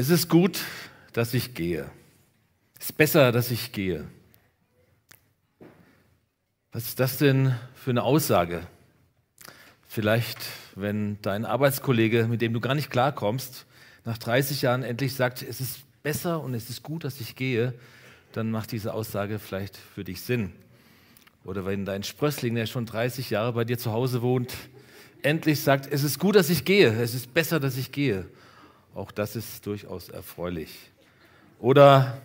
Es ist gut, dass ich gehe. Es ist besser, dass ich gehe. Was ist das denn für eine Aussage? Vielleicht, wenn dein Arbeitskollege, mit dem du gar nicht klarkommst, nach 30 Jahren endlich sagt, es ist besser und es ist gut, dass ich gehe, dann macht diese Aussage vielleicht für dich Sinn. Oder wenn dein Sprössling, der schon 30 Jahre bei dir zu Hause wohnt, endlich sagt, es ist gut, dass ich gehe, es ist besser, dass ich gehe. Auch das ist durchaus erfreulich. Oder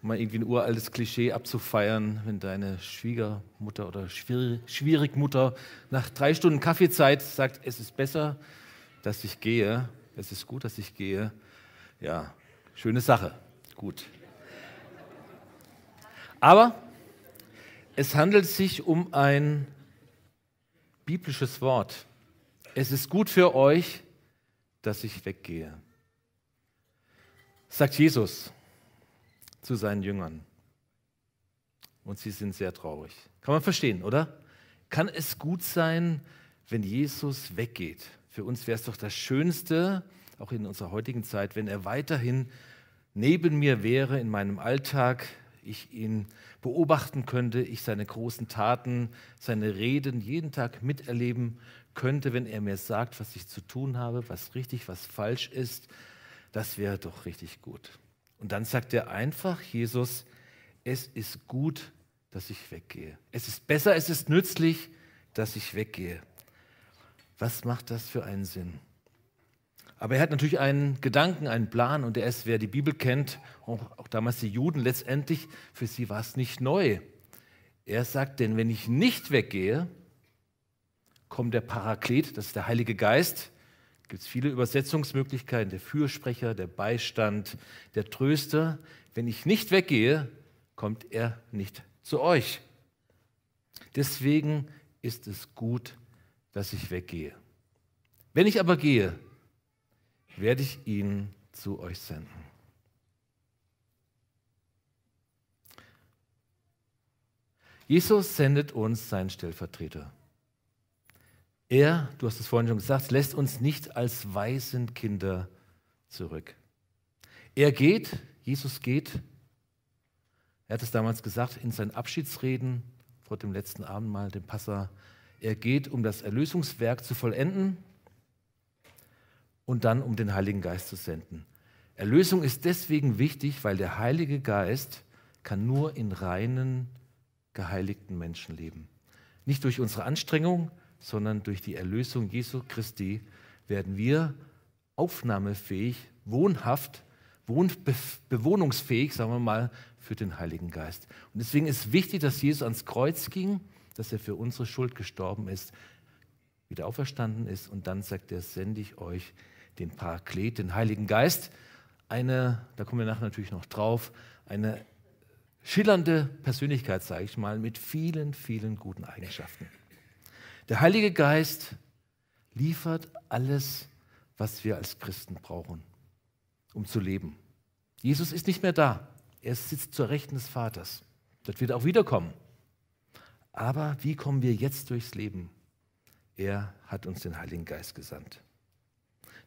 um mal irgendwie ein uraltes Klischee abzufeiern, wenn deine Schwiegermutter oder Schwierigmutter nach drei Stunden Kaffeezeit sagt, es ist besser, dass ich gehe, es ist gut, dass ich gehe. Ja, schöne Sache, gut. Aber es handelt sich um ein biblisches Wort. Es ist gut für euch, dass ich weggehe. Sagt Jesus zu seinen Jüngern. Und sie sind sehr traurig. Kann man verstehen, oder? Kann es gut sein, wenn Jesus weggeht? Für uns wäre es doch das Schönste, auch in unserer heutigen Zeit, wenn er weiterhin neben mir wäre in meinem Alltag, ich ihn beobachten könnte, ich seine großen Taten, seine Reden jeden Tag miterleben könnte, wenn er mir sagt, was ich zu tun habe, was richtig, was falsch ist. Das wäre doch richtig gut. Und dann sagt er einfach, Jesus, es ist gut, dass ich weggehe. Es ist besser, es ist nützlich, dass ich weggehe. Was macht das für einen Sinn? Aber er hat natürlich einen Gedanken, einen Plan und er ist, wer die Bibel kennt, auch, auch damals die Juden, letztendlich, für sie war es nicht neu. Er sagt, denn wenn ich nicht weggehe, kommt der Paraklet, das ist der Heilige Geist, gibt es viele Übersetzungsmöglichkeiten, der Fürsprecher, der Beistand, der Tröster. Wenn ich nicht weggehe, kommt er nicht zu euch. Deswegen ist es gut, dass ich weggehe. Wenn ich aber gehe, werde ich ihn zu euch senden. Jesus sendet uns seinen Stellvertreter. Er, du hast es vorhin schon gesagt, lässt uns nicht als Waisenkinder zurück. Er geht, Jesus geht, er hat es damals gesagt in seinen Abschiedsreden vor dem letzten Abendmahl, dem Passa, er geht, um das Erlösungswerk zu vollenden und dann um den Heiligen Geist zu senden. Erlösung ist deswegen wichtig, weil der Heilige Geist kann nur in reinen, geheiligten Menschen leben. Nicht durch unsere Anstrengung, sondern durch die Erlösung Jesu Christi werden wir aufnahmefähig, wohnhaft, bewohnungsfähig, sagen wir mal, für den Heiligen Geist. Und deswegen ist wichtig, dass Jesus ans Kreuz ging, dass er für unsere Schuld gestorben ist, wieder auferstanden ist und dann sagt er, sende ich euch den Paraklet, den Heiligen Geist. Eine, da kommen wir nachher natürlich noch drauf, eine schillernde Persönlichkeit, sage ich mal, mit vielen, vielen guten Eigenschaften. Der Heilige Geist liefert alles, was wir als Christen brauchen, um zu leben. Jesus ist nicht mehr da. Er sitzt zur Rechten des Vaters. Das wird auch wiederkommen. Aber wie kommen wir jetzt durchs Leben? Er hat uns den Heiligen Geist gesandt.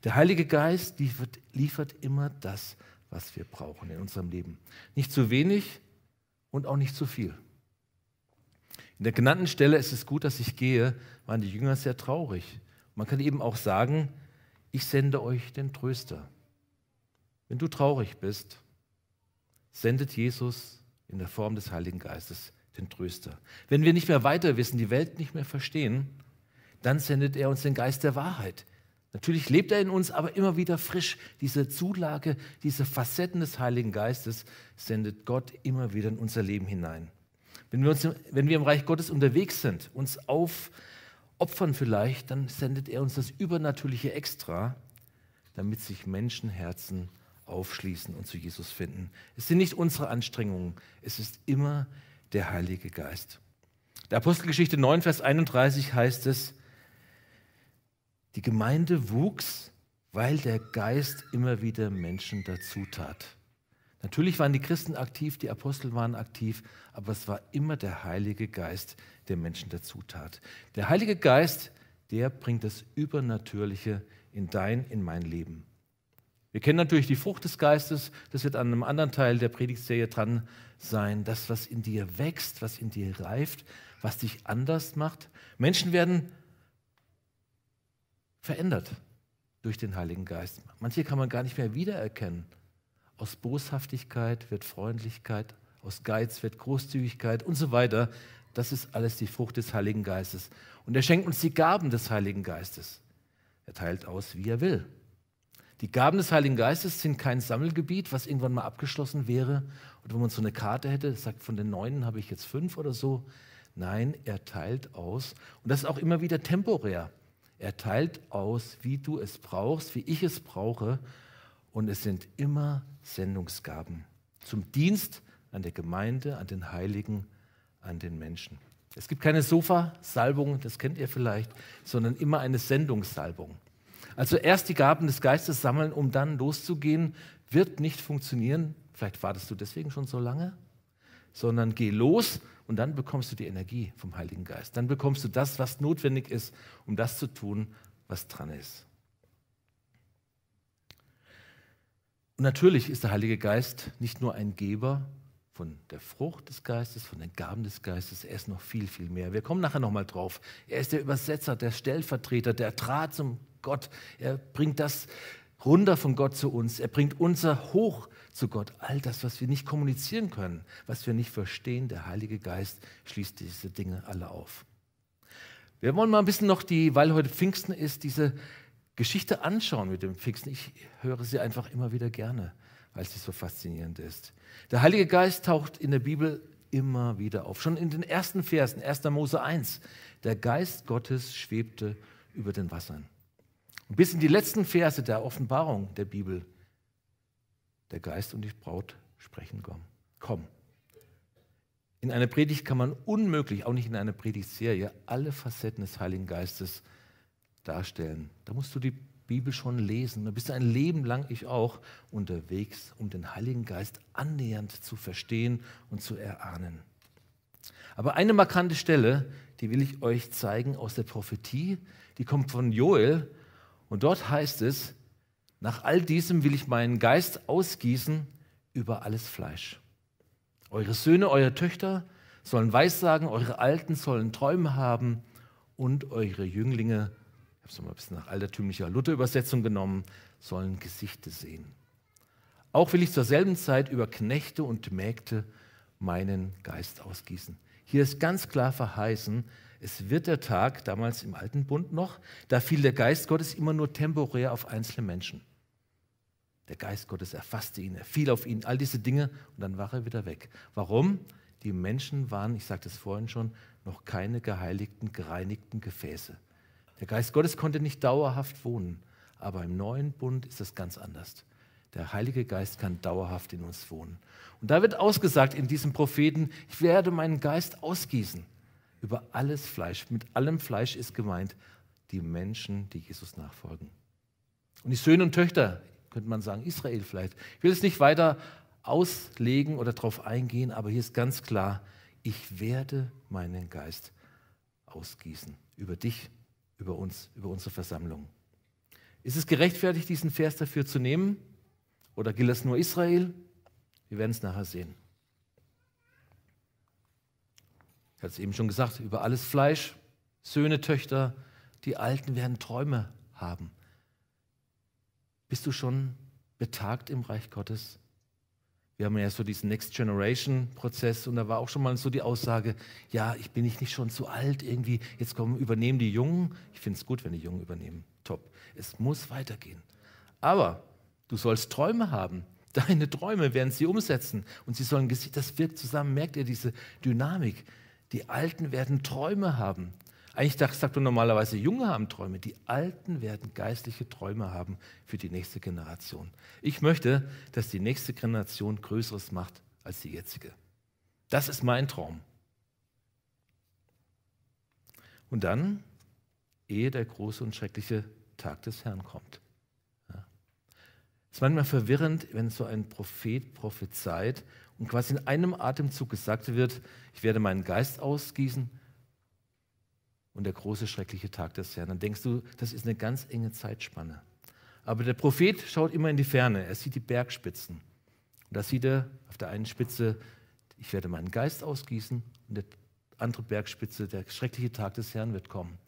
Der Heilige Geist liefert, liefert immer das, was wir brauchen in unserem Leben. Nicht zu wenig und auch nicht zu viel. In der genannten Stelle ist es gut, dass ich gehe, waren die Jünger sehr traurig. Man kann eben auch sagen, ich sende euch den Tröster. Wenn du traurig bist, sendet Jesus in der Form des Heiligen Geistes den Tröster. Wenn wir nicht mehr weiter wissen, die Welt nicht mehr verstehen, dann sendet er uns den Geist der Wahrheit. Natürlich lebt er in uns, aber immer wieder frisch. Diese Zulage, diese Facetten des Heiligen Geistes sendet Gott immer wieder in unser Leben hinein. Wenn wir, uns, wenn wir im Reich Gottes unterwegs sind, uns aufopfern vielleicht, dann sendet er uns das Übernatürliche extra, damit sich Menschenherzen aufschließen und zu Jesus finden. Es sind nicht unsere Anstrengungen, es ist immer der Heilige Geist. Der Apostelgeschichte 9, Vers 31 heißt es, die Gemeinde wuchs, weil der Geist immer wieder Menschen dazu tat. Natürlich waren die Christen aktiv, die Apostel waren aktiv, aber es war immer der Heilige Geist, der Menschen dazu tat. Der Heilige Geist, der bringt das Übernatürliche in dein, in mein Leben. Wir kennen natürlich die Frucht des Geistes, das wird an einem anderen Teil der Predigtserie dran sein, das, was in dir wächst, was in dir reift, was dich anders macht. Menschen werden verändert durch den Heiligen Geist. Manche kann man gar nicht mehr wiedererkennen. Aus Boshaftigkeit wird Freundlichkeit, aus Geiz wird Großzügigkeit und so weiter. Das ist alles die Frucht des Heiligen Geistes. Und er schenkt uns die Gaben des Heiligen Geistes. Er teilt aus, wie er will. Die Gaben des Heiligen Geistes sind kein Sammelgebiet, was irgendwann mal abgeschlossen wäre. Und wenn man so eine Karte hätte, sagt, von den neun habe ich jetzt fünf oder so. Nein, er teilt aus. Und das ist auch immer wieder temporär. Er teilt aus, wie du es brauchst, wie ich es brauche. Und es sind immer Sendungsgaben zum Dienst an der Gemeinde, an den Heiligen, an den Menschen. Es gibt keine Sofa-Salbung, das kennt ihr vielleicht, sondern immer eine Sendungssalbung. Also erst die Gaben des Geistes sammeln, um dann loszugehen, wird nicht funktionieren. Vielleicht wartest du deswegen schon so lange, sondern geh los und dann bekommst du die Energie vom Heiligen Geist. Dann bekommst du das, was notwendig ist, um das zu tun, was dran ist. Und natürlich ist der Heilige Geist nicht nur ein Geber von der Frucht des Geistes, von den Gaben des Geistes, er ist noch viel, viel mehr. Wir kommen nachher nochmal drauf. Er ist der Übersetzer, der Stellvertreter, der Draht zum Gott. Er bringt das runter von Gott zu uns. Er bringt unser Hoch zu Gott. All das, was wir nicht kommunizieren können, was wir nicht verstehen, der Heilige Geist schließt diese Dinge alle auf. Wir wollen mal ein bisschen noch die, weil heute Pfingsten ist, diese Geschichte anschauen mit dem Pfingsten. Ich höre sie einfach immer wieder gerne, weil sie so faszinierend ist. Der Heilige Geist taucht in der Bibel immer wieder auf. Schon in den ersten Versen, 1. Mose 1. Der Geist Gottes schwebte über den Wassern. Und bis in die letzten Verse der Offenbarung der Bibel der Geist und die Braut sprechen, komm. komm. In einer Predigt kann man unmöglich, auch nicht in einer Predigtserie, alle Facetten des Heiligen Geistes darstellen. Da musst du die Bibel schon lesen. Da bist du ein Leben lang, ich auch, unterwegs, um den Heiligen Geist annähernd zu verstehen und zu erahnen. Aber eine markante Stelle, die will ich euch zeigen aus der Prophetie, die kommt von Joel. Und dort heißt es, nach all diesem will ich meinen Geist ausgießen über alles Fleisch. Eure Söhne, eure Töchter sollen Weissagen, eure Alten sollen Träume haben und eure Jünglinge, habe es mal ein bisschen nach altertümlicher Luther-Übersetzung genommen, sollen Gesichter sehen. Auch will ich zur selben Zeit über Knechte und Mägde meinen Geist ausgießen. Hier ist ganz klar verheißen, es wird der Tag, damals im Alten Bund noch, da fiel der Geist Gottes immer nur temporär auf einzelne Menschen. Der Geist Gottes erfasste ihn, er fiel auf ihn, all diese Dinge und dann war er wieder weg. Warum? Die Menschen waren, ich sagte es vorhin schon, noch keine geheiligten, gereinigten Gefäße. Der Geist Gottes konnte nicht dauerhaft wohnen, aber im neuen Bund ist es ganz anders. Der Heilige Geist kann dauerhaft in uns wohnen. Und da wird ausgesagt in diesem Propheten, ich werde meinen Geist ausgießen über alles Fleisch. Mit allem Fleisch ist gemeint die Menschen, die Jesus nachfolgen. Und die Söhne und Töchter könnte man sagen, Israel vielleicht. Ich will es nicht weiter auslegen oder darauf eingehen, aber hier ist ganz klar, ich werde meinen Geist ausgießen über dich, über uns, über unsere Versammlung. Ist es gerechtfertigt, diesen Vers dafür zu nehmen? Oder gilt es nur Israel? Wir werden es nachher sehen. Ich hatte es eben schon gesagt, über alles Fleisch, Söhne, Töchter, die Alten werden Träume haben. Bist du schon betagt im Reich Gottes? Wir haben ja so diesen Next Generation Prozess und da war auch schon mal so die Aussage, ja, ich bin nicht schon zu alt irgendwie, jetzt kommen, übernehmen die Jungen. Ich finde es gut, wenn die Jungen übernehmen. Top. Es muss weitergehen. Aber du sollst Träume haben. Deine Träume werden sie umsetzen und sie sollen, das wirkt zusammen, merkt ihr diese Dynamik. Die Alten werden Träume haben. Eigentlich sagt man normalerweise, Junge haben Träume. Die Alten werden geistliche Träume haben für die nächste Generation. Ich möchte, dass die nächste Generation Größeres macht als die jetzige. Das ist mein Traum. Und dann, ehe der große und schreckliche Tag des Herrn kommt. Es ist manchmal verwirrend, wenn so ein Prophet prophezeit und quasi in einem Atemzug gesagt wird, ich werde meinen Geist ausgießen und der große, schreckliche Tag des Herrn. Dann denkst du, das ist eine ganz enge Zeitspanne. Aber der Prophet schaut immer in die Ferne. Er sieht die Bergspitzen. Und da sieht er auf der einen Spitze, ich werde meinen Geist ausgießen. Und der andere Bergspitze, der schreckliche Tag des Herrn wird kommen.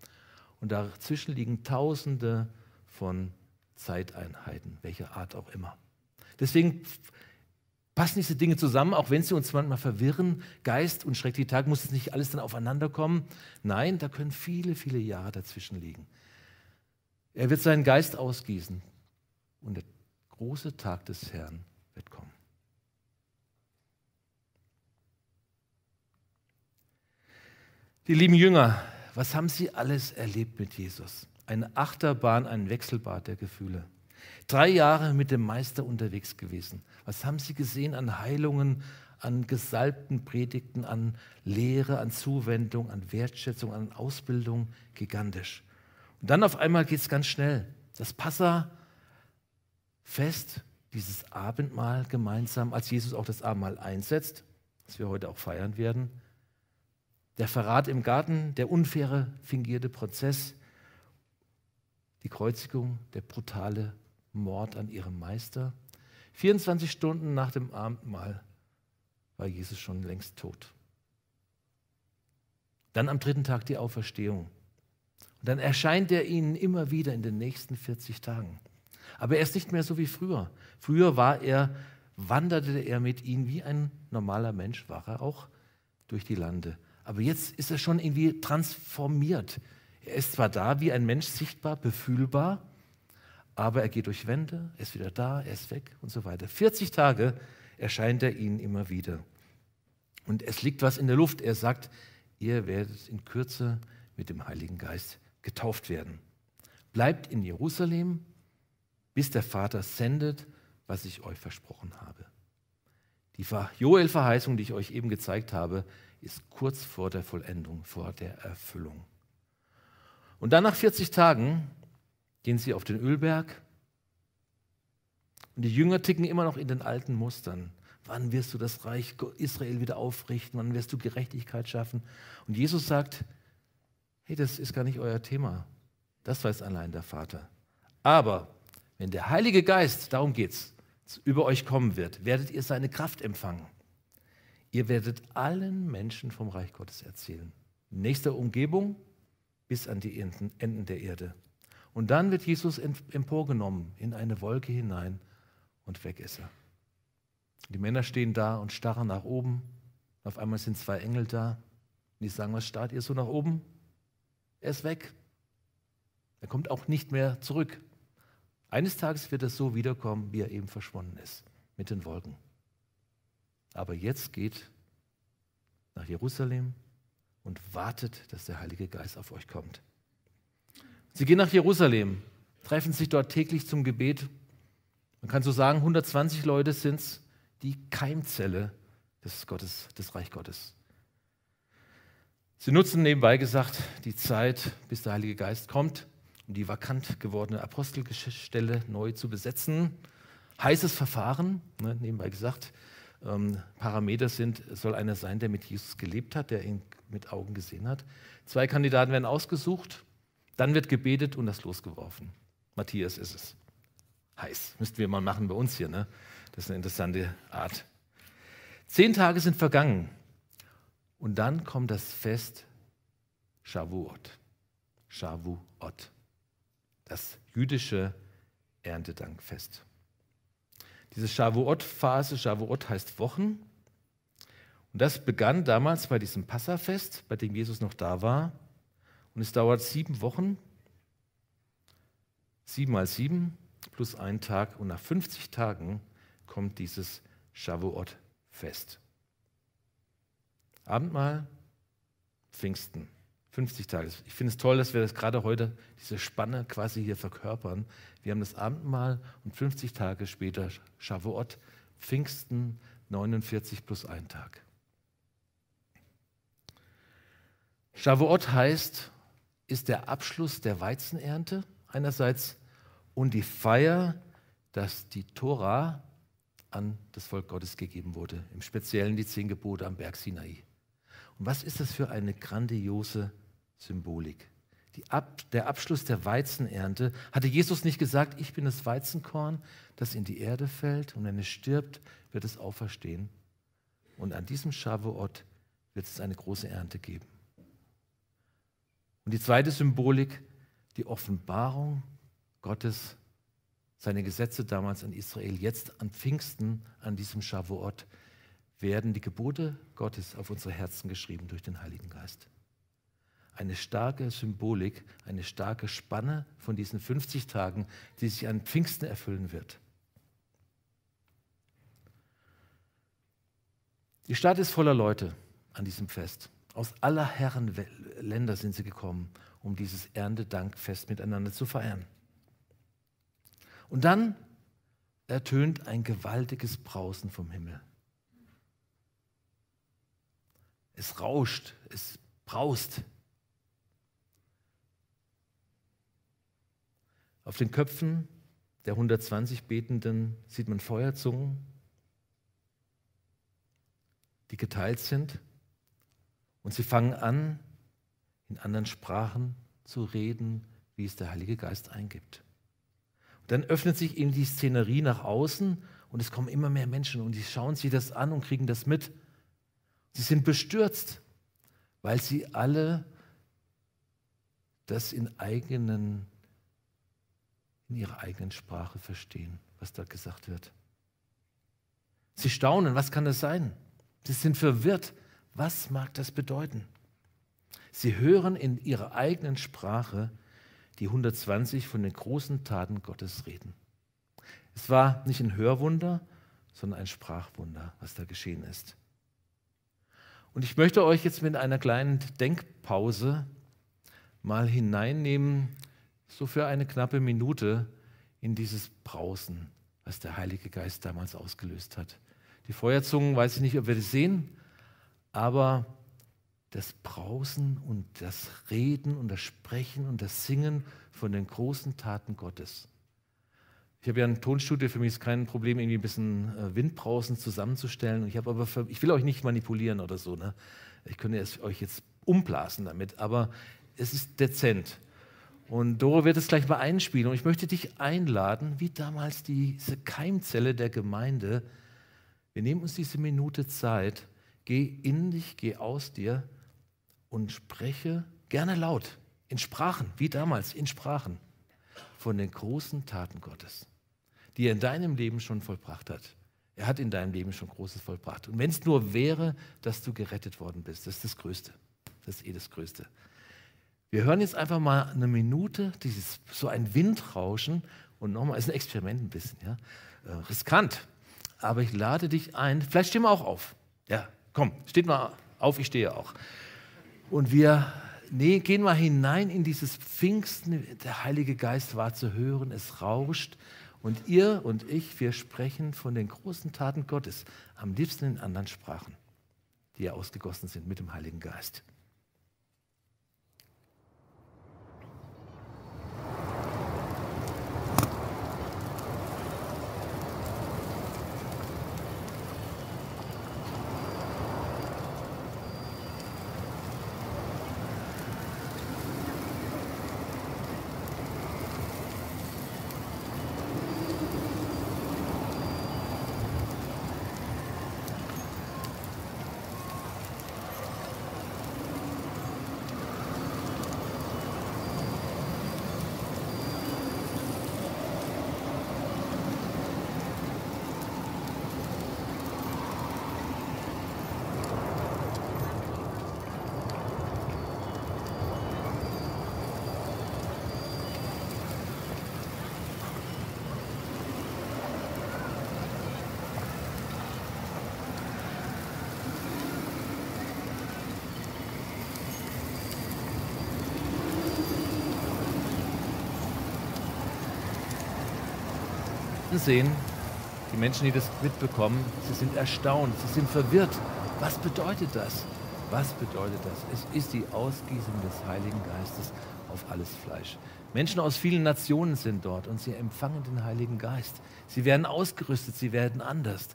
Und dazwischen liegen Tausende von Zeiteinheiten, welcher Art auch immer. Deswegen passen diese Dinge zusammen, auch wenn sie uns manchmal verwirren. Geist und schrecklicher Tag muss es nicht alles dann aufeinander kommen. Nein, da können viele, viele Jahre dazwischen liegen. Er wird seinen Geist ausgießen und der große Tag des Herrn wird kommen. Die lieben Jünger, was haben sie alles erlebt mit Jesus? Eine Achterbahn, ein Wechselbad der Gefühle. Drei Jahre mit dem Meister unterwegs gewesen. Was haben sie gesehen an Heilungen, an gesalbten Predigten, an Lehre, an Zuwendung, an Wertschätzung, an Ausbildung? Gigantisch. Und dann auf einmal geht es ganz schnell. Das Passafest, dieses Abendmahl gemeinsam, als Jesus auch das Abendmahl einsetzt, das wir heute auch feiern werden. Der Verrat im Garten, der unfaire, fingierte Prozess, die Kreuzigung, der brutale Mord an ihrem Meister. 24 Stunden nach dem Abendmahl war Jesus schon längst tot. Dann am dritten Tag die Auferstehung. Und dann erscheint er ihnen immer wieder in den nächsten 40 Tagen. Aber er ist nicht mehr so wie früher. Früher war er, wanderte er mit ihnen wie ein normaler Mensch, war er auch durch die Lande. Aber jetzt ist er schon irgendwie transformiert. Er ist zwar da wie ein Mensch, sichtbar, befühlbar, aber er geht durch Wände, er ist wieder da, er ist weg und so weiter. 40 Tage erscheint er ihnen immer wieder. Und es liegt was in der Luft. Er sagt, ihr werdet in Kürze mit dem Heiligen Geist getauft werden. Bleibt in Jerusalem, bis der Vater sendet, was ich euch versprochen habe. Die Joel-Verheißung, die ich euch eben gezeigt habe, ist kurz vor der Vollendung, vor der Erfüllung. Und dann nach 40 Tagen gehen sie auf den Ölberg und die Jünger ticken immer noch in den alten Mustern. Wann wirst du das Reich Israel wieder aufrichten? Wann wirst du Gerechtigkeit schaffen? Und Jesus sagt, hey, das ist gar nicht euer Thema. Das weiß allein der Vater. Aber wenn der Heilige Geist, darum geht's, über euch kommen wird, werdet ihr seine Kraft empfangen. Ihr werdet allen Menschen vom Reich Gottes erzählen. Nächster Umgebung bis an die Enden der Erde. Und dann wird Jesus emporgenommen in eine Wolke hinein und weg ist er. Die Männer stehen da und starren nach oben. Auf einmal sind zwei Engel da. Und die sagen, was starrt ihr so nach oben? Er ist weg. Er kommt auch nicht mehr zurück. Eines Tages wird er so wiederkommen, wie er eben verschwunden ist, mit den Wolken. Aber jetzt geht nach Jerusalem und wartet, dass der Heilige Geist auf euch kommt. Sie gehen nach Jerusalem, treffen sich dort täglich zum Gebet. Man kann so sagen, 120 Leute sind es, die Keimzelle des, Gottes, des Reich Gottes. Sie nutzen nebenbei gesagt die Zeit, bis der Heilige Geist kommt, um die vakant gewordene Apostelstelle neu zu besetzen. Heißes Verfahren, ne, nebenbei gesagt. Ähm, Parameter sind, soll einer sein, der mit Jesus gelebt hat, der ihn mit Augen gesehen hat. Zwei Kandidaten werden ausgesucht, dann wird gebetet und das losgeworfen. Matthias ist es. Heiß. Müssten wir mal machen bei uns hier. Ne? Das ist eine interessante Art. Zehn Tage sind vergangen. Und dann kommt das Fest Shavuot. Shavuot. Das jüdische Erntedankfest. Diese Shavuot-Phase, Shavuot heißt Wochen. Und das begann damals bei diesem Passafest, bei dem Jesus noch da war. Und es dauert sieben Wochen. Sieben mal sieben plus ein Tag. Und nach 50 Tagen kommt dieses Shavuot-Fest. Abendmahl, Pfingsten, 50 Tage. Ich finde es toll, dass wir das gerade heute, diese Spanne quasi hier verkörpern. Wir haben das Abendmahl und 50 Tage später Shavuot, Pfingsten, 49 plus ein Tag. Shavuot heißt, ist der Abschluss der Weizenernte einerseits und die Feier, dass die Tora an das Volk Gottes gegeben wurde, im Speziellen die zehn Gebote am Berg Sinai. Und was ist das für eine grandiose Symbolik? Ab, der Abschluss der Weizenernte, hatte Jesus nicht gesagt, ich bin das Weizenkorn, das in die Erde fällt und wenn es stirbt, wird es auferstehen. Und an diesem Shavuot wird es eine große Ernte geben. Und die zweite Symbolik, die Offenbarung Gottes, seine Gesetze damals an Israel, jetzt an Pfingsten, an diesem Shavuot, werden die Gebote Gottes auf unsere Herzen geschrieben durch den Heiligen Geist. Eine starke Symbolik, eine starke Spanne von diesen 50 Tagen, die sich an Pfingsten erfüllen wird. Die Stadt ist voller Leute an diesem Fest. Aus aller Herren Länder sind sie gekommen, um dieses Erntedankfest miteinander zu feiern. Und dann ertönt ein gewaltiges Brausen vom Himmel. Es rauscht, es braust. Auf den Köpfen der 120 Betenden sieht man Feuerzungen, die geteilt sind. Und sie fangen an, in anderen Sprachen zu reden, wie es der Heilige Geist eingibt. Und dann öffnet sich eben die Szenerie nach außen und es kommen immer mehr Menschen und die schauen sich das an und kriegen das mit. Sie sind bestürzt, weil sie alle das in eigenen, in ihrer eigenen Sprache verstehen, was da gesagt wird. Sie staunen, was kann das sein? Sie sind verwirrt. Was mag das bedeuten? Sie hören in ihrer eigenen Sprache die 120 von den großen Taten Gottes reden. Es war nicht ein Hörwunder, sondern ein Sprachwunder, was da geschehen ist. Und ich möchte euch jetzt mit einer kleinen Denkpause mal hineinnehmen, so für eine knappe Minute in dieses Brausen, was der Heilige Geist damals ausgelöst hat. Die Feuerzungen, weiß ich nicht, ob wir das sehen, aber das Brausen und das Reden und das Sprechen und das Singen von den großen Taten Gottes. Ich habe ja ein Tonstudio, für mich ist kein Problem, irgendwie ein bisschen äh, Windbrausen zusammenzustellen. Ich, aber für, ich will euch nicht manipulieren oder so. Ne? Ich könnte es euch jetzt umblasen damit, aber es ist dezent. Und Doro wird es gleich mal einspielen. Und ich möchte dich einladen, wie damals diese Keimzelle der Gemeinde. Wir nehmen uns diese Minute Zeit. Geh in dich, geh aus dir und spreche gerne laut, in Sprachen, wie damals, in Sprachen, von den großen Taten Gottes die er in deinem Leben schon vollbracht hat. Er hat in deinem Leben schon Großes vollbracht. Und wenn es nur wäre, dass du gerettet worden bist, das ist das Größte. Das ist eh das Größte. Wir hören jetzt einfach mal eine Minute, dieses, so ein Windrauschen. Und nochmal, ist ein Experiment ein bisschen, ja. Äh, riskant. Aber ich lade dich ein. Vielleicht stehen wir auch auf. Ja, komm, steht mal auf, ich stehe auch. Und wir nee, gehen mal hinein in dieses Pfingsten. Der Heilige Geist war zu hören, es rauscht. Und ihr und ich, wir sprechen von den großen Taten Gottes, am liebsten in anderen Sprachen, die ja ausgegossen sind mit dem Heiligen Geist. Sehen, die Menschen, die das mitbekommen, sie sind erstaunt, sie sind verwirrt. Was bedeutet das? Was bedeutet das? Es ist die Ausgießung des Heiligen Geistes auf alles Fleisch. Menschen aus vielen Nationen sind dort und sie empfangen den Heiligen Geist. Sie werden ausgerüstet, sie werden anders.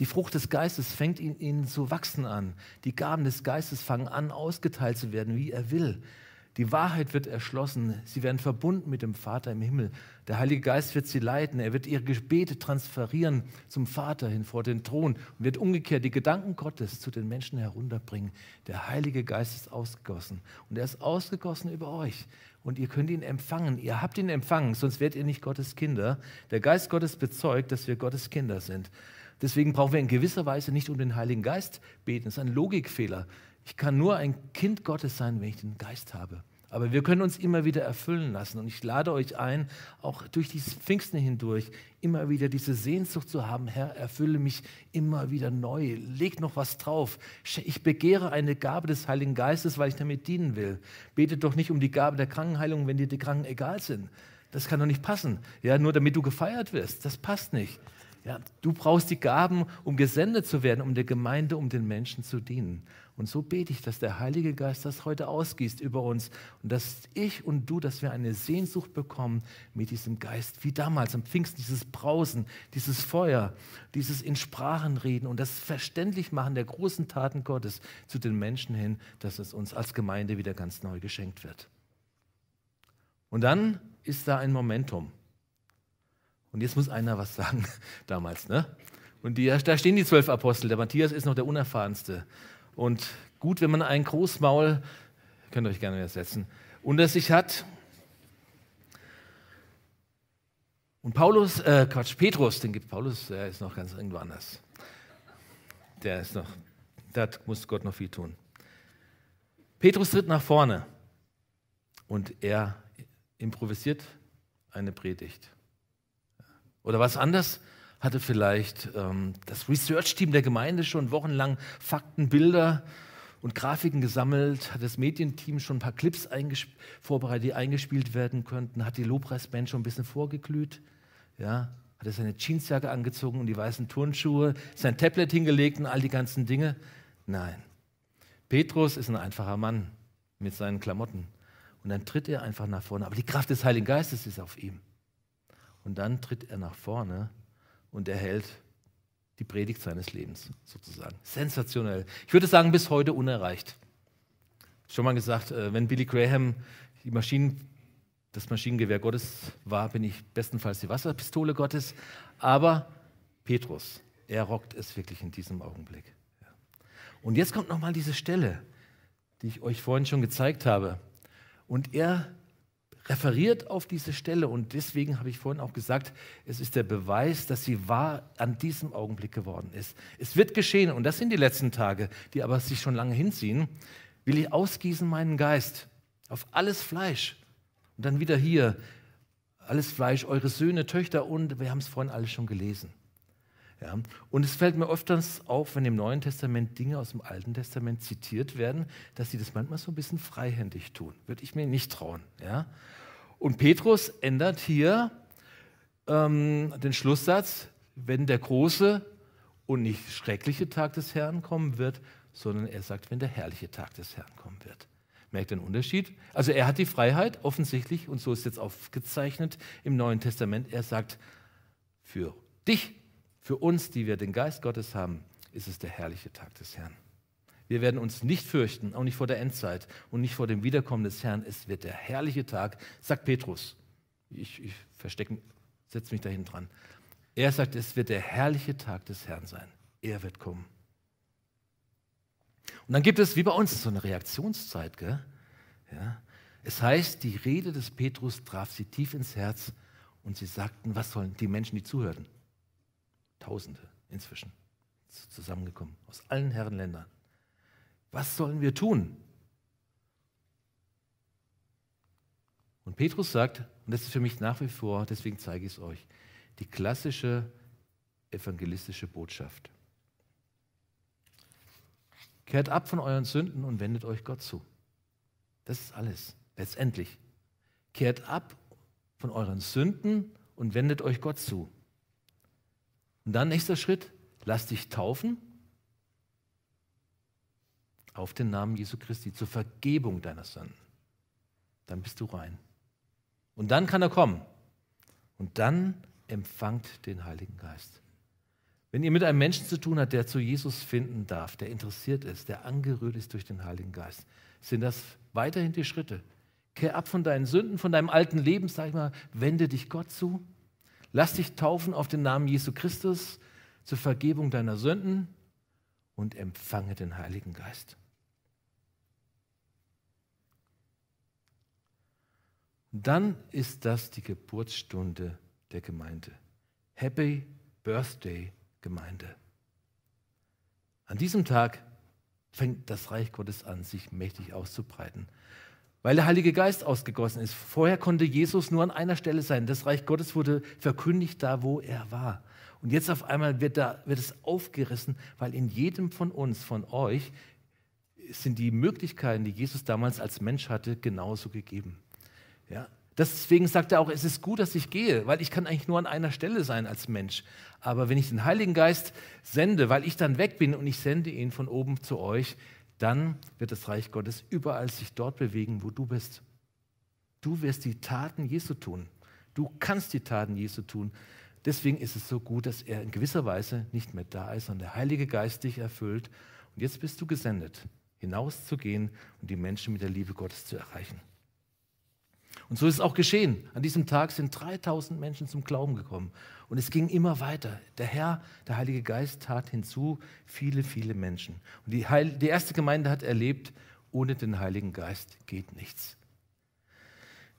Die Frucht des Geistes fängt in ihnen zu wachsen an. Die Gaben des Geistes fangen an, ausgeteilt zu werden, wie er will. Die Wahrheit wird erschlossen. Sie werden verbunden mit dem Vater im Himmel. Der Heilige Geist wird sie leiten. Er wird ihre Gebete transferieren zum Vater hin vor den Thron und wird umgekehrt die Gedanken Gottes zu den Menschen herunterbringen. Der Heilige Geist ist ausgegossen und er ist ausgegossen über euch. Und ihr könnt ihn empfangen. Ihr habt ihn empfangen, sonst werdet ihr nicht Gottes Kinder. Der Geist Gottes bezeugt, dass wir Gottes Kinder sind. Deswegen brauchen wir in gewisser Weise nicht um den Heiligen Geist beten. Das ist ein Logikfehler. Ich kann nur ein Kind Gottes sein, wenn ich den Geist habe. Aber wir können uns immer wieder erfüllen lassen. Und ich lade euch ein, auch durch dieses Pfingsten hindurch, immer wieder diese Sehnsucht zu haben, Herr, erfülle mich immer wieder neu. Leg noch was drauf. Ich begehre eine Gabe des Heiligen Geistes, weil ich damit dienen will. Bete doch nicht um die Gabe der Krankenheilung, wenn dir die Kranken egal sind. Das kann doch nicht passen. Ja, nur damit du gefeiert wirst. Das passt nicht. Ja, du brauchst die Gaben, um gesendet zu werden, um der Gemeinde, um den Menschen zu dienen. Und so bete ich, dass der Heilige Geist das heute ausgießt über uns und dass ich und du, dass wir eine Sehnsucht bekommen mit diesem Geist, wie damals am Pfingsten, dieses Brausen, dieses Feuer, dieses in Sprachen reden und das Verständlichmachen der großen Taten Gottes zu den Menschen hin, dass es uns als Gemeinde wieder ganz neu geschenkt wird. Und dann ist da ein Momentum. Und jetzt muss einer was sagen, damals, ne? Und die, da stehen die zwölf Apostel. Der Matthias ist noch der unerfahrenste. Und gut, wenn man ein Großmaul, könnt ihr euch gerne ersetzen, unter sich hat. Und Paulus, äh, Quatsch, Petrus, den gibt Paulus, der ist noch ganz irgendwo anders. Der ist noch, da muss Gott noch viel tun. Petrus tritt nach vorne und er improvisiert eine Predigt. Oder was anders? hatte vielleicht ähm, das Research-Team der Gemeinde schon wochenlang Fakten, Bilder und Grafiken gesammelt, hat das Medienteam schon ein paar Clips vorbereitet, die eingespielt werden könnten, hat die Lobpreisband schon ein bisschen vorgeglüht, ja, hat er seine Jeansjacke angezogen und die weißen Turnschuhe, sein Tablet hingelegt und all die ganzen Dinge. Nein. Petrus ist ein einfacher Mann mit seinen Klamotten. Und dann tritt er einfach nach vorne. Aber die Kraft des Heiligen Geistes ist auf ihm. Und dann tritt er nach vorne und er hält die Predigt seines Lebens sozusagen. Sensationell. Ich würde sagen, bis heute unerreicht. Schon mal gesagt, äh, wenn Billy Graham die Maschinen, das Maschinengewehr Gottes war, bin ich bestenfalls die Wasserpistole Gottes. Aber Petrus, er rockt es wirklich in diesem Augenblick. Und jetzt kommt nochmal diese Stelle, die ich euch vorhin schon gezeigt habe. Und er referiert auf diese Stelle und deswegen habe ich vorhin auch gesagt, es ist der Beweis, dass sie wahr an diesem Augenblick geworden ist. Es wird geschehen und das sind die letzten Tage, die aber sich schon lange hinziehen. Will ich ausgießen meinen Geist auf alles Fleisch und dann wieder hier alles Fleisch, eure Söhne, Töchter und wir haben es vorhin alles schon gelesen. Ja, und es fällt mir öfters auf, wenn im Neuen Testament Dinge aus dem Alten Testament zitiert werden, dass sie das manchmal so ein bisschen freihändig tun. Würde ich mir nicht trauen. Ja? Und Petrus ändert hier ähm, den Schlusssatz, wenn der große und nicht schreckliche Tag des Herrn kommen wird, sondern er sagt, wenn der herrliche Tag des Herrn kommen wird. Merkt den Unterschied? Also er hat die Freiheit offensichtlich, und so ist jetzt aufgezeichnet im Neuen Testament, er sagt, für dich für uns, die wir den Geist Gottes haben, ist es der herrliche Tag des Herrn. Wir werden uns nicht fürchten, auch nicht vor der Endzeit und nicht vor dem Wiederkommen des Herrn. Es wird der herrliche Tag, sagt Petrus. Ich, ich verstecke, setze mich dahin dran. Er sagt, es wird der herrliche Tag des Herrn sein. Er wird kommen. Und dann gibt es, wie bei uns, so eine Reaktionszeit. Gell? Ja. Es heißt, die Rede des Petrus traf sie tief ins Herz und sie sagten, was sollen die Menschen, die zuhörten? Tausende inzwischen zusammengekommen aus allen Herrenländern. Was sollen wir tun? Und Petrus sagt, und das ist für mich nach wie vor, deswegen zeige ich es euch, die klassische evangelistische Botschaft. Kehrt ab von euren Sünden und wendet euch Gott zu. Das ist alles, letztendlich. Kehrt ab von euren Sünden und wendet euch Gott zu. Und dann nächster Schritt, lass dich taufen auf den Namen Jesu Christi zur Vergebung deiner Sünden. Dann bist du rein. Und dann kann er kommen. Und dann empfangt den Heiligen Geist. Wenn ihr mit einem Menschen zu tun habt, der zu Jesus finden darf, der interessiert ist, der angerührt ist durch den Heiligen Geist, sind das weiterhin die Schritte. Kehr ab von deinen Sünden, von deinem alten Leben, sag ich mal, wende dich Gott zu. Lass dich taufen auf den Namen Jesu Christus zur Vergebung deiner Sünden und empfange den Heiligen Geist. Dann ist das die Geburtsstunde der Gemeinde. Happy Birthday, Gemeinde. An diesem Tag fängt das Reich Gottes an, sich mächtig auszubreiten, weil der Heilige Geist ausgegossen ist. Vorher konnte Jesus nur an einer Stelle sein. Das Reich Gottes wurde verkündigt da, wo er war. Und jetzt auf einmal wird, da, wird es aufgerissen, weil in jedem von uns, von euch, sind die Möglichkeiten, die Jesus damals als Mensch hatte, genauso gegeben. Ja? Deswegen sagt er auch, es ist gut, dass ich gehe, weil ich kann eigentlich nur an einer Stelle sein als Mensch. Aber wenn ich den Heiligen Geist sende, weil ich dann weg bin und ich sende ihn von oben zu euch, dann wird das Reich Gottes überall sich dort bewegen, wo du bist. Du wirst die Taten Jesu tun. Du kannst die Taten Jesu tun. Deswegen ist es so gut, dass er in gewisser Weise nicht mehr da ist, sondern der Heilige Geist dich erfüllt. Und jetzt bist du gesendet, hinauszugehen und die Menschen mit der Liebe Gottes zu erreichen. Und so ist es auch geschehen. An diesem Tag sind 3000 Menschen zum Glauben gekommen. Und es ging immer weiter. Der Herr, der Heilige Geist tat hinzu viele, viele Menschen. Und die, Heil die erste Gemeinde hat erlebt, ohne den Heiligen Geist geht nichts.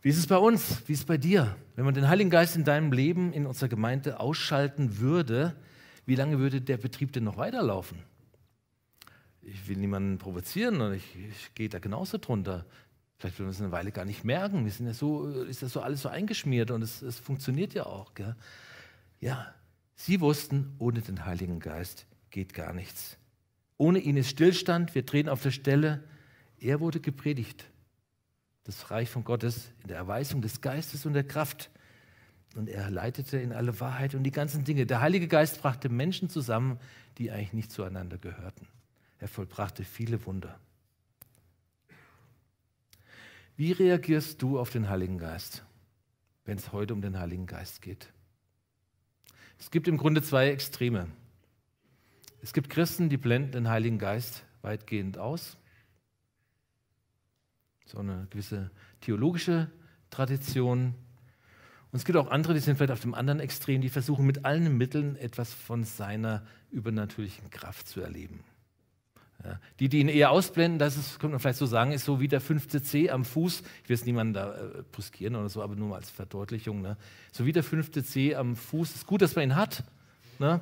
Wie ist es bei uns? Wie ist es bei dir? Wenn man den Heiligen Geist in deinem Leben, in unserer Gemeinde ausschalten würde, wie lange würde der Betrieb denn noch weiterlaufen? Ich will niemanden provozieren und ich, ich gehe da genauso drunter. Vielleicht würden wir es eine Weile gar nicht merken. Wir sind ja so, ist das so alles so eingeschmiert und es, es funktioniert ja auch. Gell? Ja, sie wussten, ohne den Heiligen Geist geht gar nichts. Ohne ihn ist Stillstand, wir drehen auf der Stelle. Er wurde gepredigt. Das Reich von Gottes in der Erweisung des Geistes und der Kraft. Und er leitete in alle Wahrheit und die ganzen Dinge. Der Heilige Geist brachte Menschen zusammen, die eigentlich nicht zueinander gehörten. Er vollbrachte viele Wunder. Wie reagierst du auf den Heiligen Geist, wenn es heute um den Heiligen Geist geht? Es gibt im Grunde zwei Extreme. Es gibt Christen, die blenden den Heiligen Geist weitgehend aus. So eine gewisse theologische Tradition. Und es gibt auch andere, die sind vielleicht auf dem anderen Extrem, die versuchen mit allen Mitteln etwas von seiner übernatürlichen Kraft zu erleben. Ja. Die, die ihn eher ausblenden, das ist, könnte man vielleicht so sagen, ist so wie der fünfte C am Fuß. Ich will es niemandem da äh, brüskieren oder so, aber nur mal als Verdeutlichung. Ne? So wie der fünfte C am Fuß. Ist gut, dass man ihn hat. Ne?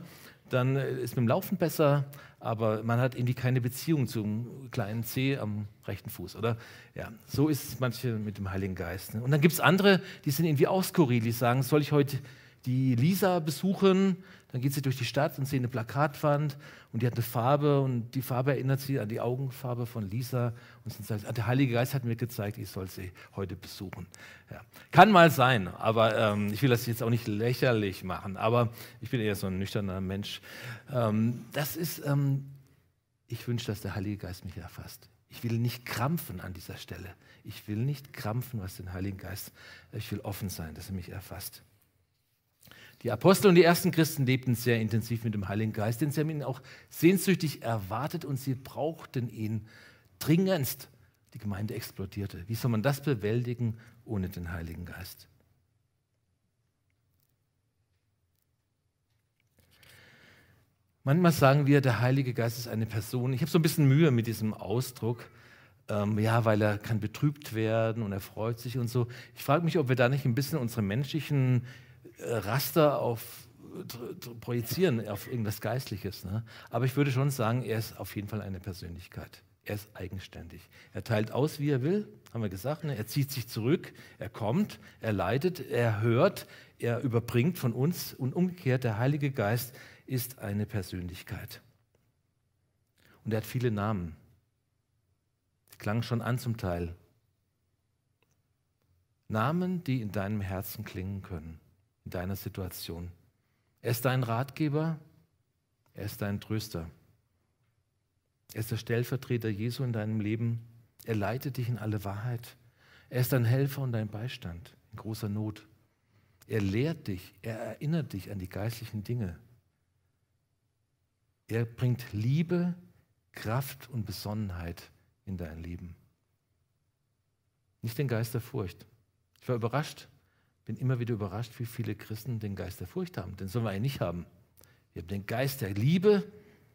Dann äh, ist mit dem Laufen besser, aber man hat irgendwie keine Beziehung zum kleinen C am rechten Fuß, oder? Ja, so ist es manche mit dem Heiligen Geist. Ne? Und dann gibt es andere, die sind irgendwie skurril, die sagen, soll ich heute die Lisa besuchen, dann geht sie durch die Stadt und sieht eine Plakatwand und die hat eine Farbe und die Farbe erinnert sie an die Augenfarbe von Lisa und sie sagt, der Heilige Geist hat mir gezeigt, ich soll sie heute besuchen. Ja. Kann mal sein, aber ähm, ich will das jetzt auch nicht lächerlich machen, aber ich bin eher so ein nüchterner Mensch. Ähm, das ist, ähm, ich wünsche, dass der Heilige Geist mich erfasst. Ich will nicht krampfen an dieser Stelle. Ich will nicht krampfen, was den Heiligen Geist, ich will offen sein, dass er mich erfasst. Die Apostel und die ersten Christen lebten sehr intensiv mit dem Heiligen Geist, denn sie haben ihn auch sehnsüchtig erwartet und sie brauchten ihn dringendst. Die Gemeinde explodierte. Wie soll man das bewältigen ohne den Heiligen Geist? Manchmal sagen wir, der Heilige Geist ist eine Person. Ich habe so ein bisschen Mühe mit diesem Ausdruck, ähm, ja, weil er kann betrübt werden und er freut sich und so. Ich frage mich, ob wir da nicht ein bisschen unsere menschlichen Raster auf projizieren auf irgendwas Geistliches. Ne? Aber ich würde schon sagen, er ist auf jeden Fall eine Persönlichkeit. Er ist eigenständig. Er teilt aus, wie er will, haben wir gesagt. Ne? Er zieht sich zurück, er kommt, er leidet, er hört, er überbringt von uns und umgekehrt, der Heilige Geist ist eine Persönlichkeit. Und er hat viele Namen. Die klangen schon an zum Teil. Namen, die in deinem Herzen klingen können in deiner Situation. Er ist dein Ratgeber, er ist dein Tröster. Er ist der Stellvertreter Jesu in deinem Leben. Er leitet dich in alle Wahrheit. Er ist dein Helfer und dein Beistand in großer Not. Er lehrt dich, er erinnert dich an die geistlichen Dinge. Er bringt Liebe, Kraft und Besonnenheit in dein Leben. Nicht den Geist der Furcht. Ich war überrascht, bin immer wieder überrascht, wie viele Christen den Geist der Furcht haben. Den sollen wir eigentlich nicht haben. Wir haben den Geist der Liebe,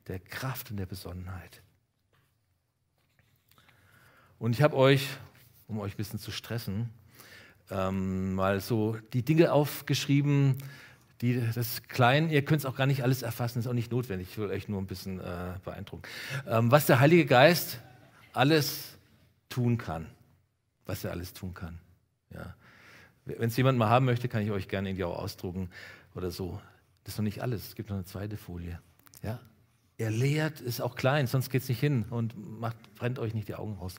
der Kraft und der Besonnenheit. Und ich habe euch, um euch ein bisschen zu stressen, ähm, mal so die Dinge aufgeschrieben, die, das Klein, ihr könnt es auch gar nicht alles erfassen, ist auch nicht notwendig. Ich will euch nur ein bisschen äh, beeindrucken. Ähm, was der Heilige Geist alles tun kann. Was er alles tun kann. Ja. Wenn es jemand mal haben möchte, kann ich euch gerne irgendwie auch ausdrucken oder so. Das ist noch nicht alles. Es gibt noch eine zweite Folie. Ja. Er lehrt, ist auch klein, sonst geht es nicht hin und macht, brennt euch nicht die Augen raus.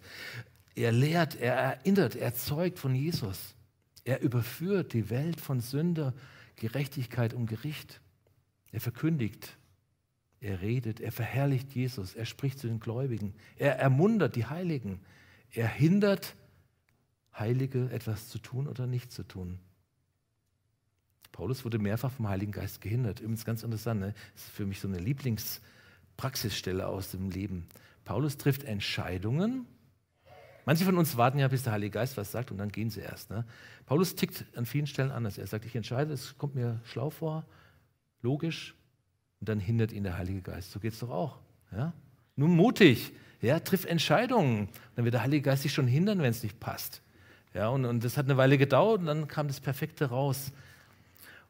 Er lehrt, er erinnert, er zeugt von Jesus. Er überführt die Welt von Sünde Gerechtigkeit und Gericht. Er verkündigt, er redet, er verherrlicht Jesus, er spricht zu den Gläubigen, er ermuntert die Heiligen, er hindert Heilige etwas zu tun oder nicht zu tun. Paulus wurde mehrfach vom Heiligen Geist gehindert. Übrigens ganz interessant, ne? das ist für mich so eine Lieblingspraxisstelle aus dem Leben. Paulus trifft Entscheidungen. Manche von uns warten ja, bis der Heilige Geist was sagt und dann gehen sie erst. Ne? Paulus tickt an vielen Stellen anders. Er sagt, ich entscheide, es kommt mir schlau vor, logisch, und dann hindert ihn der Heilige Geist. So geht es doch auch. Ja? Nun mutig, ja, triff Entscheidungen. Dann wird der Heilige Geist sich schon hindern, wenn es nicht passt. Ja, und, und das hat eine Weile gedauert und dann kam das Perfekte raus.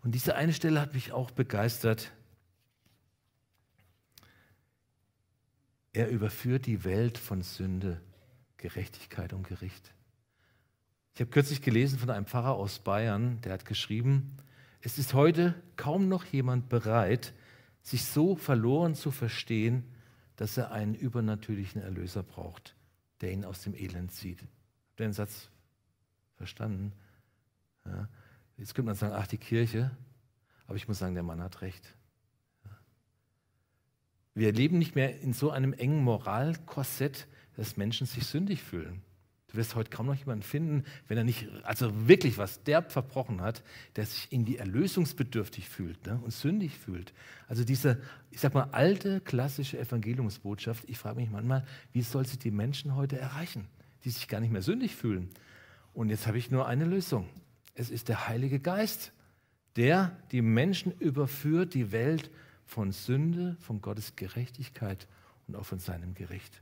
Und diese eine Stelle hat mich auch begeistert. Er überführt die Welt von Sünde, Gerechtigkeit und Gericht. Ich habe kürzlich gelesen von einem Pfarrer aus Bayern, der hat geschrieben, es ist heute kaum noch jemand bereit, sich so verloren zu verstehen, dass er einen übernatürlichen Erlöser braucht, der ihn aus dem Elend zieht. Den Satz verstanden? Ja. Jetzt könnte man sagen, ach, die Kirche. Aber ich muss sagen, der Mann hat recht. Wir leben nicht mehr in so einem engen Moralkorsett, dass Menschen sich sündig fühlen. Du wirst heute kaum noch jemanden finden, wenn er nicht, also wirklich was derb verbrochen hat, der sich irgendwie erlösungsbedürftig fühlt ne, und sündig fühlt. Also diese, ich sag mal, alte klassische Evangeliumsbotschaft, ich frage mich manchmal, wie soll sie die Menschen heute erreichen, die sich gar nicht mehr sündig fühlen? Und jetzt habe ich nur eine Lösung. Es ist der Heilige Geist, der die Menschen überführt, die Welt von Sünde, von Gottes Gerechtigkeit und auch von seinem Gericht.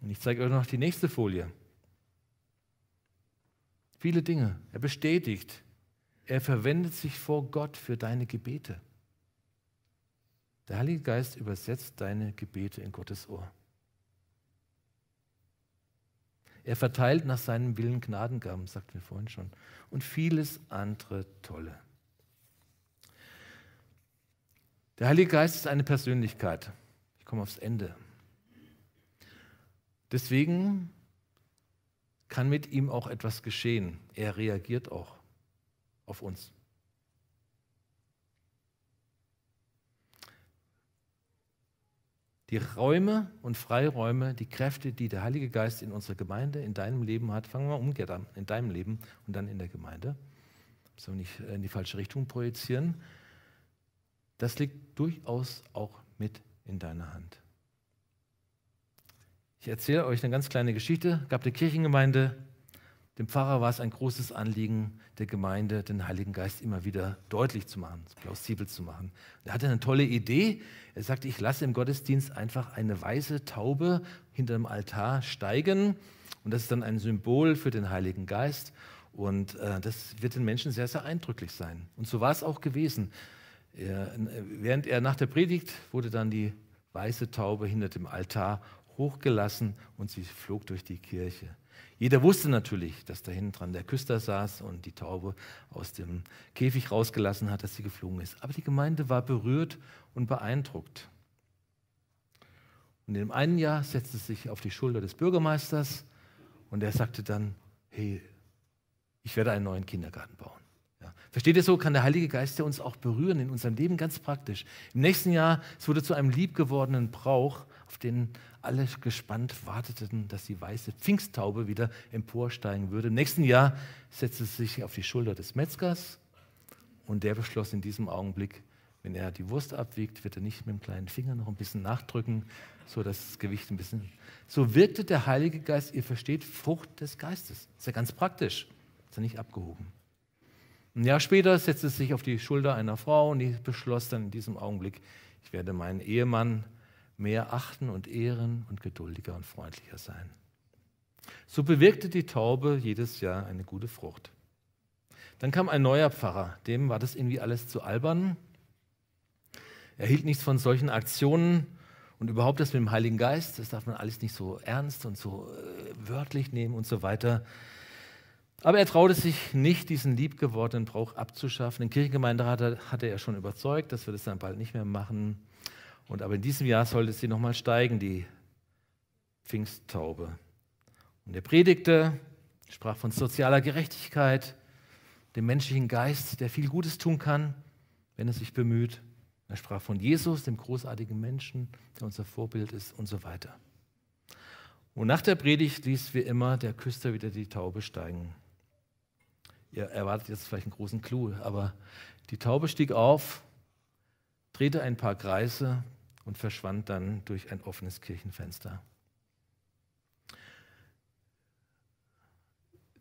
Und ich zeige euch noch die nächste Folie. Viele Dinge. Er bestätigt, er verwendet sich vor Gott für deine Gebete. Der Heilige Geist übersetzt deine Gebete in Gottes Ohr. Er verteilt nach seinem Willen Gnadengaben, sagten wir vorhin schon, und vieles andere Tolle. Der Heilige Geist ist eine Persönlichkeit. Ich komme aufs Ende. Deswegen kann mit ihm auch etwas geschehen. Er reagiert auch auf uns. Die Räume und Freiräume, die Kräfte, die der Heilige Geist in unserer Gemeinde, in deinem Leben hat, fangen wir umgekehrt an, in deinem Leben und dann in der Gemeinde. Sollen wir nicht in die falsche Richtung projizieren. Das liegt durchaus auch mit in deiner Hand. Ich erzähle euch eine ganz kleine Geschichte. Es gab eine Kirchengemeinde. Dem Pfarrer war es ein großes Anliegen der Gemeinde, den Heiligen Geist immer wieder deutlich zu machen, plausibel zu machen. Er hatte eine tolle Idee. Er sagte, ich lasse im Gottesdienst einfach eine weiße Taube hinter dem Altar steigen. Und das ist dann ein Symbol für den Heiligen Geist. Und äh, das wird den Menschen sehr, sehr eindrücklich sein. Und so war es auch gewesen. Er, während er nach der Predigt wurde dann die weiße Taube hinter dem Altar hochgelassen und sie flog durch die Kirche. Jeder wusste natürlich, dass da hinten dran der Küster saß und die Taube aus dem Käfig rausgelassen hat, dass sie geflogen ist. Aber die Gemeinde war berührt und beeindruckt. Und in dem einen Jahr setzte es sich auf die Schulter des Bürgermeisters und er sagte dann, hey, ich werde einen neuen Kindergarten bauen. Ja. Versteht ihr so, kann der Heilige Geist ja uns auch berühren in unserem Leben ganz praktisch. Im nächsten Jahr, es wurde zu einem liebgewordenen Brauch, auf den alle gespannt warteten, dass die weiße Pfingsttaube wieder emporsteigen würde. Im nächsten Jahr setzte es sich auf die Schulter des Metzgers und der beschloss in diesem Augenblick, Wenn er die Wurst abwiegt, wird er nicht mit dem kleinen Finger noch ein bisschen nachdrücken, so dass das Gewicht ein bisschen. So wirkte der Heilige Geist, ihr versteht, Frucht des Geistes. Ist ja ganz praktisch. Ist ja nicht abgehoben. Ein Jahr später setzte es sich auf die Schulter einer Frau und die beschloss dann in diesem Augenblick, ich werde meinen Ehemann mehr achten und ehren und geduldiger und freundlicher sein. So bewirkte die Taube jedes Jahr eine gute Frucht. Dann kam ein neuer Pfarrer, dem war das irgendwie alles zu albern. Er hielt nichts von solchen Aktionen und überhaupt das mit dem Heiligen Geist, das darf man alles nicht so ernst und so äh, wörtlich nehmen und so weiter. Aber er traute sich nicht, diesen liebgewordenen Brauch abzuschaffen. Den Kirchengemeinderat hatte er schon überzeugt, dass wir das dann bald nicht mehr machen. Und aber in diesem Jahr sollte sie nochmal steigen, die Pfingsttaube. Und er predigte, sprach von sozialer Gerechtigkeit, dem menschlichen Geist, der viel Gutes tun kann, wenn er sich bemüht. Er sprach von Jesus, dem großartigen Menschen, der unser Vorbild ist und so weiter. Und nach der Predigt ließ wie immer der Küster wieder die Taube steigen. Ihr erwartet jetzt vielleicht einen großen Clou, aber die Taube stieg auf, drehte ein paar Kreise und verschwand dann durch ein offenes Kirchenfenster.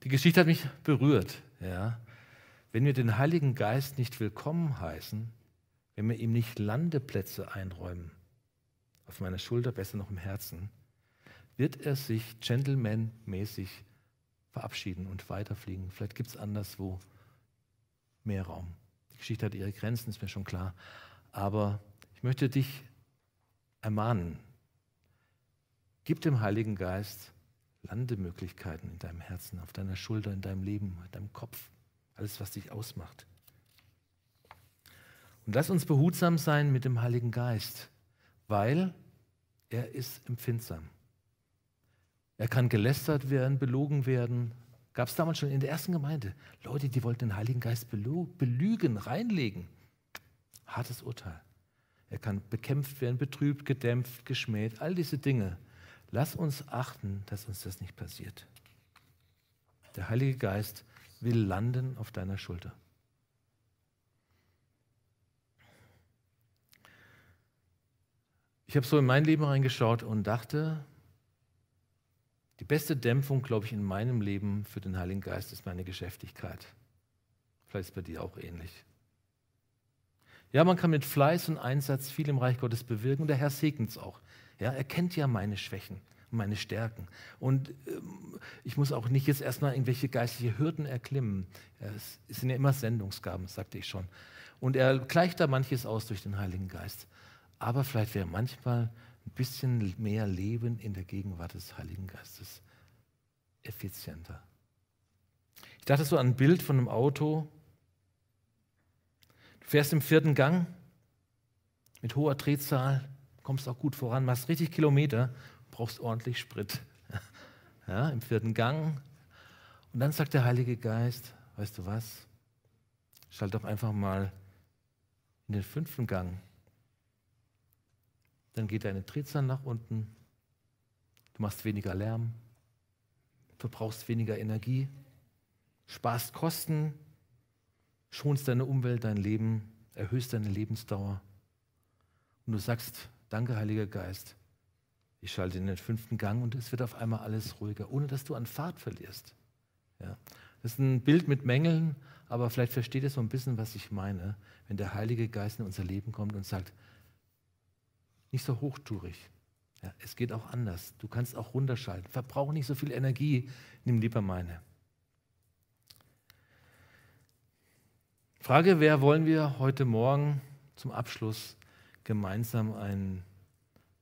Die Geschichte hat mich berührt. Ja. Wenn wir den Heiligen Geist nicht willkommen heißen, wenn wir ihm nicht Landeplätze einräumen, auf meiner Schulter, besser noch im Herzen, wird er sich gentlemanmäßig verabschieden und weiterfliegen. Vielleicht gibt es anderswo mehr Raum. Die Geschichte hat ihre Grenzen, ist mir schon klar. Aber ich möchte dich ermahnen. Gib dem Heiligen Geist Landemöglichkeiten in deinem Herzen, auf deiner Schulter, in deinem Leben, in deinem Kopf, alles, was dich ausmacht. Und lass uns behutsam sein mit dem Heiligen Geist, weil er ist empfindsam. Er kann gelästert werden, belogen werden. Gab es damals schon in der ersten Gemeinde Leute, die wollten den Heiligen Geist belügen, reinlegen. Hartes Urteil. Er kann bekämpft werden, betrübt, gedämpft, geschmäht, all diese Dinge. Lass uns achten, dass uns das nicht passiert. Der Heilige Geist will landen auf deiner Schulter. Ich habe so in mein Leben reingeschaut und dachte, die beste Dämpfung, glaube ich, in meinem Leben für den Heiligen Geist ist meine Geschäftigkeit. Vielleicht ist bei dir auch ähnlich. Ja, man kann mit Fleiß und Einsatz viel im Reich Gottes bewirken und der Herr segnet es auch. Ja, er kennt ja meine Schwächen und meine Stärken. Und ähm, ich muss auch nicht jetzt erstmal irgendwelche geistliche Hürden erklimmen. Ja, es sind ja immer Sendungsgaben, sagte ich schon. Und er gleicht da manches aus durch den Heiligen Geist. Aber vielleicht wäre manchmal ein bisschen mehr Leben in der Gegenwart des Heiligen Geistes effizienter. Ich dachte so an ein Bild von einem Auto. Fährst im vierten Gang mit hoher Drehzahl, kommst auch gut voran, machst richtig Kilometer, brauchst ordentlich Sprit. Ja, Im vierten Gang. Und dann sagt der Heilige Geist, weißt du was? Schalt doch einfach mal in den fünften Gang dann geht deine Drehzahl nach unten, du machst weniger Lärm, verbrauchst weniger Energie, sparst Kosten, schonst deine Umwelt, dein Leben, erhöhst deine Lebensdauer. Und du sagst, danke Heiliger Geist, ich schalte in den fünften Gang und es wird auf einmal alles ruhiger, ohne dass du an Fahrt verlierst. Ja. Das ist ein Bild mit Mängeln, aber vielleicht versteht ihr so ein bisschen, was ich meine, wenn der Heilige Geist in unser Leben kommt und sagt, nicht so hochtourig. Ja, es geht auch anders. Du kannst auch runterschalten. Verbrauche nicht so viel Energie. Nimm lieber meine. Frage, wer wollen wir heute Morgen zum Abschluss gemeinsam einen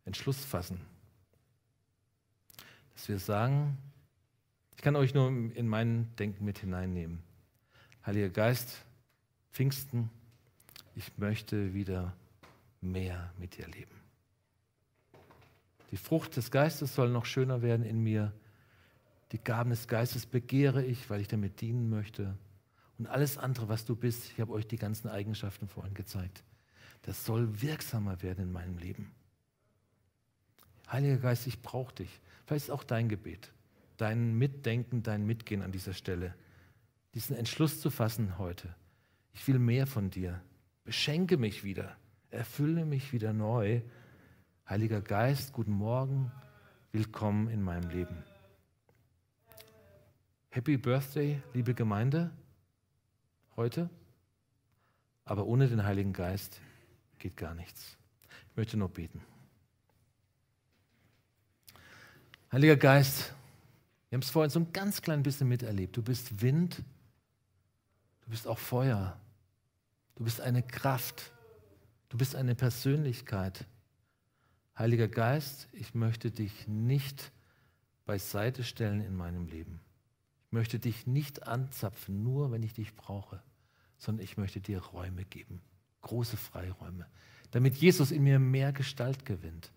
Entschluss fassen? Dass wir sagen, ich kann euch nur in mein Denken mit hineinnehmen. Heiliger Geist, Pfingsten, ich möchte wieder mehr mit dir leben. Die Frucht des Geistes soll noch schöner werden in mir. Die Gaben des Geistes begehre ich, weil ich damit dienen möchte. Und alles andere, was du bist, ich habe euch die ganzen Eigenschaften vorhin gezeigt, das soll wirksamer werden in meinem Leben. Heiliger Geist, ich brauche dich. Vielleicht ist auch dein Gebet, dein Mitdenken, dein Mitgehen an dieser Stelle, diesen Entschluss zu fassen heute. Ich will mehr von dir. Beschenke mich wieder. Erfülle mich wieder neu. Heiliger Geist, guten Morgen. Willkommen in meinem Leben. Happy Birthday, liebe Gemeinde, heute. Aber ohne den Heiligen Geist geht gar nichts. Ich möchte nur beten. Heiliger Geist, wir haben es vorhin so ein ganz klein bisschen miterlebt. Du bist Wind, du bist auch Feuer, du bist eine Kraft, du bist eine Persönlichkeit. Heiliger Geist, ich möchte dich nicht beiseite stellen in meinem Leben. Ich möchte dich nicht anzapfen, nur wenn ich dich brauche, sondern ich möchte dir Räume geben, große Freiräume, damit Jesus in mir mehr Gestalt gewinnt,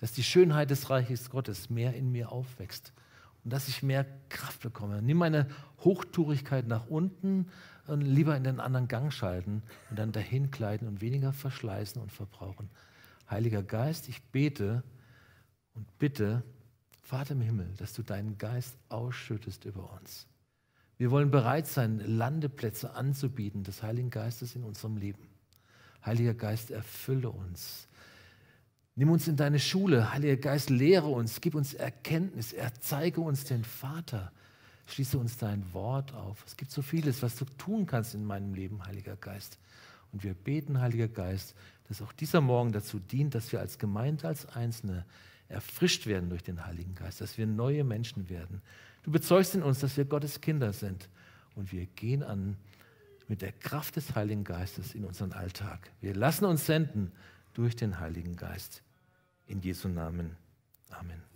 dass die Schönheit des Reiches Gottes mehr in mir aufwächst und dass ich mehr Kraft bekomme. Nimm meine Hochtourigkeit nach unten und lieber in den anderen Gang schalten und dann dahin kleiden und weniger verschleißen und verbrauchen. Heiliger Geist, ich bete und bitte, Vater im Himmel, dass du deinen Geist ausschüttest über uns. Wir wollen bereit sein, Landeplätze anzubieten des Heiligen Geistes in unserem Leben. Heiliger Geist, erfülle uns. Nimm uns in deine Schule. Heiliger Geist, lehre uns, gib uns Erkenntnis, erzeige uns den Vater. Schließe uns dein Wort auf. Es gibt so vieles, was du tun kannst in meinem Leben, Heiliger Geist. Und wir beten, Heiliger Geist, dass auch dieser Morgen dazu dient, dass wir als Gemeinde, als Einzelne erfrischt werden durch den Heiligen Geist, dass wir neue Menschen werden. Du bezeugst in uns, dass wir Gottes Kinder sind. Und wir gehen an mit der Kraft des Heiligen Geistes in unseren Alltag. Wir lassen uns senden durch den Heiligen Geist. In Jesu Namen. Amen.